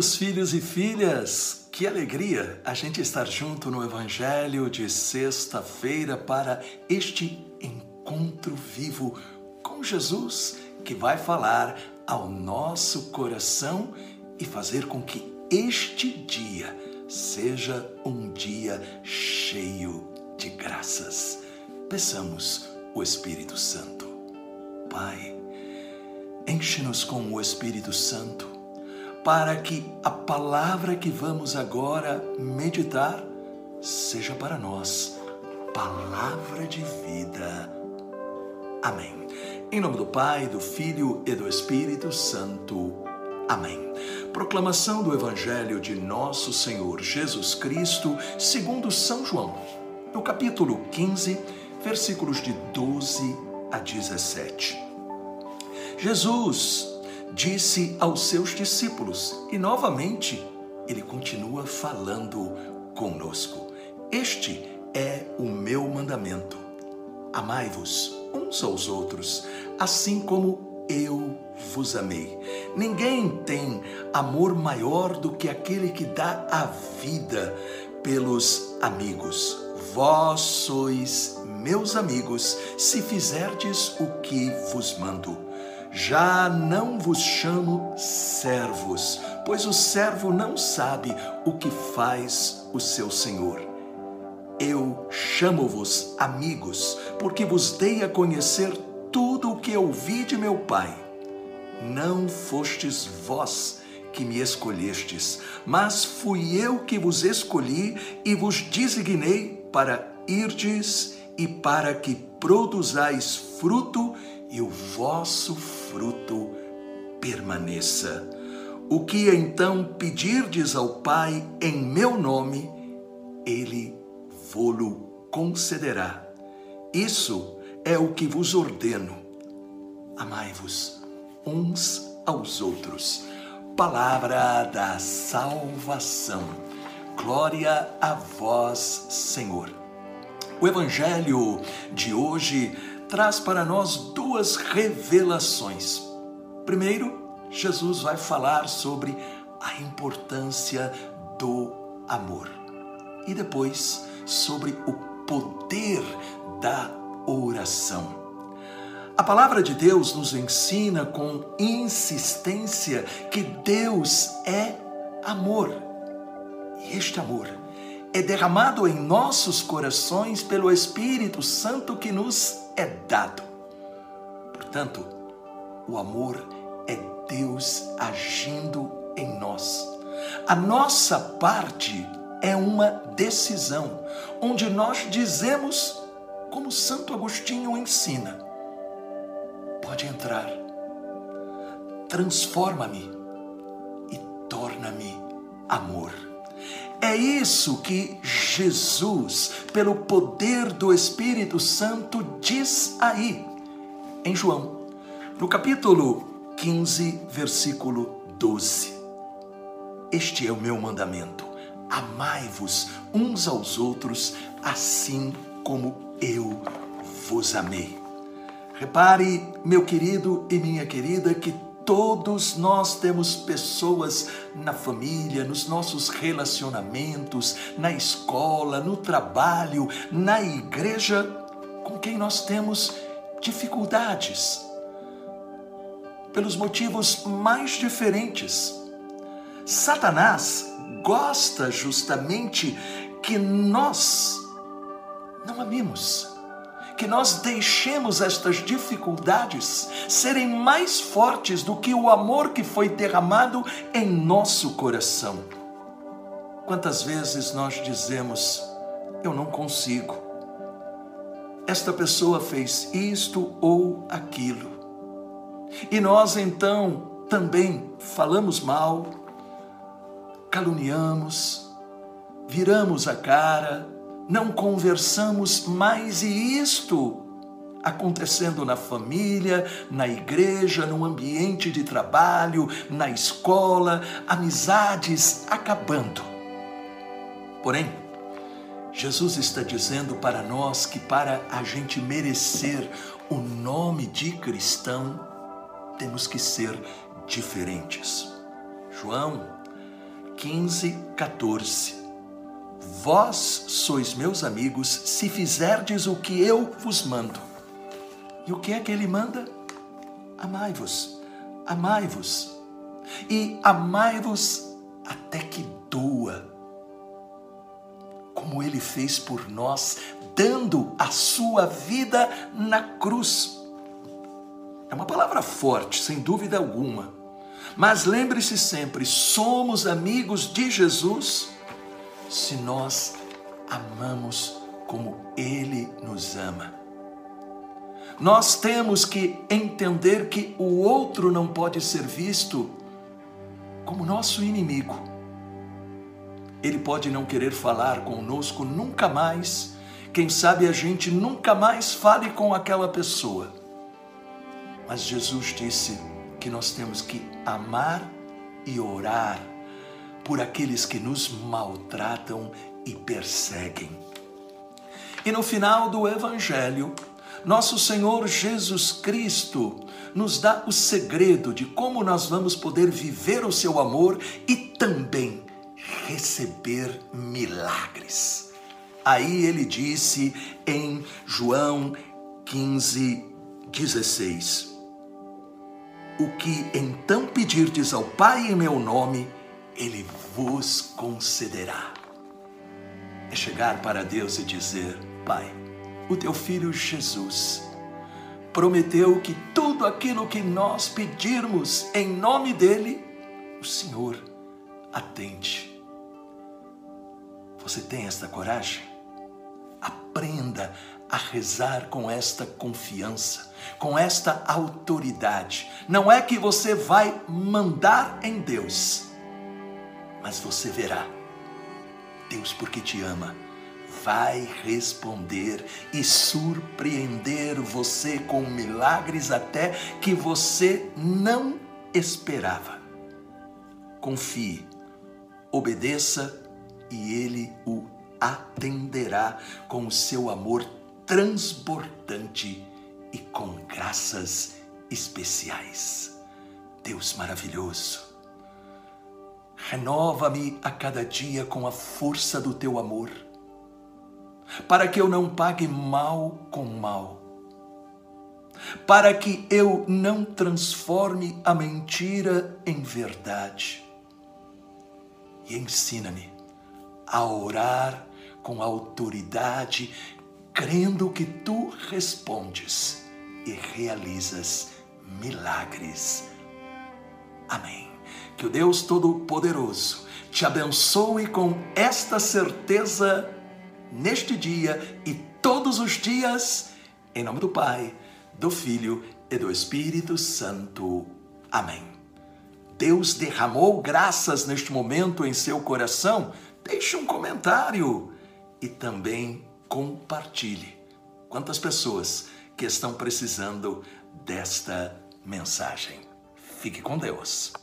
amados filhos e filhas, que alegria a gente estar junto no Evangelho de sexta-feira para este encontro vivo com Jesus, que vai falar ao nosso coração e fazer com que este dia seja um dia cheio de graças. Peçamos o Espírito Santo. Pai, enche-nos com o Espírito Santo para que a palavra que vamos agora meditar seja para nós palavra de vida. Amém. Em nome do Pai, do Filho e do Espírito Santo. Amém. Proclamação do Evangelho de Nosso Senhor Jesus Cristo, segundo São João, no capítulo 15, versículos de 12 a 17. Jesus disse aos seus discípulos e novamente ele continua falando conosco. Este é o meu mandamento. Amai-vos uns aos outros, assim como eu vos amei. Ninguém tem amor maior do que aquele que dá a vida pelos amigos. Vós sois meus amigos, se fizerdes o que vos mando. Já não vos chamo servos, pois o servo não sabe o que faz o seu senhor. Eu chamo-vos amigos, porque vos dei a conhecer tudo o que ouvi de meu Pai. Não fostes vós que me escolhestes, mas fui eu que vos escolhi e vos designei para irdes e para que produzais fruto e o vosso fruto permaneça. O que então pedirdes ao Pai em meu nome, ele vô-lo concederá. Isso é o que vos ordeno. Amai-vos uns aos outros. Palavra da salvação. Glória a vós, Senhor. O evangelho de hoje traz para nós duas revelações. Primeiro, Jesus vai falar sobre a importância do amor. E depois, sobre o poder da oração. A palavra de Deus nos ensina com insistência que Deus é amor. E este amor é derramado em nossos corações pelo Espírito Santo que nos é dado. Portanto, o amor é Deus agindo em nós. A nossa parte é uma decisão, onde nós dizemos, como Santo Agostinho ensina: pode entrar, transforma-me É isso que Jesus, pelo poder do Espírito Santo, diz aí em João, no capítulo 15, versículo 12. Este é o meu mandamento: amai-vos uns aos outros, assim como eu vos amei. Repare, meu querido e minha querida, que Todos nós temos pessoas na família, nos nossos relacionamentos, na escola, no trabalho, na igreja, com quem nós temos dificuldades, pelos motivos mais diferentes. Satanás gosta justamente que nós não amemos que nós deixemos estas dificuldades serem mais fortes do que o amor que foi derramado em nosso coração. Quantas vezes nós dizemos, eu não consigo, esta pessoa fez isto ou aquilo, e nós então também falamos mal, caluniamos, viramos a cara, não conversamos mais e isto acontecendo na família, na igreja, no ambiente de trabalho, na escola, amizades acabando. Porém, Jesus está dizendo para nós que para a gente merecer o nome de cristão, temos que ser diferentes. João 15, 14. Vós sois meus amigos se fizerdes o que eu vos mando. E o que é que ele manda? Amai-vos, amai-vos, e amai-vos até que doa, como ele fez por nós, dando a sua vida na cruz. É uma palavra forte, sem dúvida alguma. Mas lembre-se sempre: somos amigos de Jesus se nós amamos como Ele nos ama. Nós temos que entender que o outro não pode ser visto como nosso inimigo. Ele pode não querer falar conosco nunca mais. Quem sabe a gente nunca mais fale com aquela pessoa. Mas Jesus disse que nós temos que amar e orar por aqueles que nos maltratam e perseguem. E no final do Evangelho, nosso Senhor Jesus Cristo nos dá o segredo de como nós vamos poder viver o seu amor e também receber milagres. Aí ele disse em João 15, 16: O que então pedirdes ao Pai em meu nome, ele vos concederá. É chegar para Deus e dizer: Pai, o teu filho Jesus prometeu que tudo aquilo que nós pedirmos em nome dele, o Senhor atende. Você tem esta coragem? Aprenda a rezar com esta confiança, com esta autoridade. Não é que você vai mandar em Deus, mas você verá. Deus, porque te ama, vai responder e surpreender você com milagres até que você não esperava. Confie, obedeça e Ele o atenderá com o seu amor transbordante e com graças especiais. Deus maravilhoso, renova-me a cada dia com a força do teu amor para que eu não pague mal com mal, para que eu não transforme a mentira em verdade. E ensina-me a orar com autoridade, crendo que tu respondes e realizas milagres. Amém. Que o Deus Todo-Poderoso te abençoe com esta certeza neste dia e todos os dias, em nome do Pai, do Filho e do Espírito Santo. Amém. Deus derramou graças neste momento em seu coração? Deixe um comentário e também compartilhe. Quantas pessoas que estão precisando desta mensagem? Fique com Deus.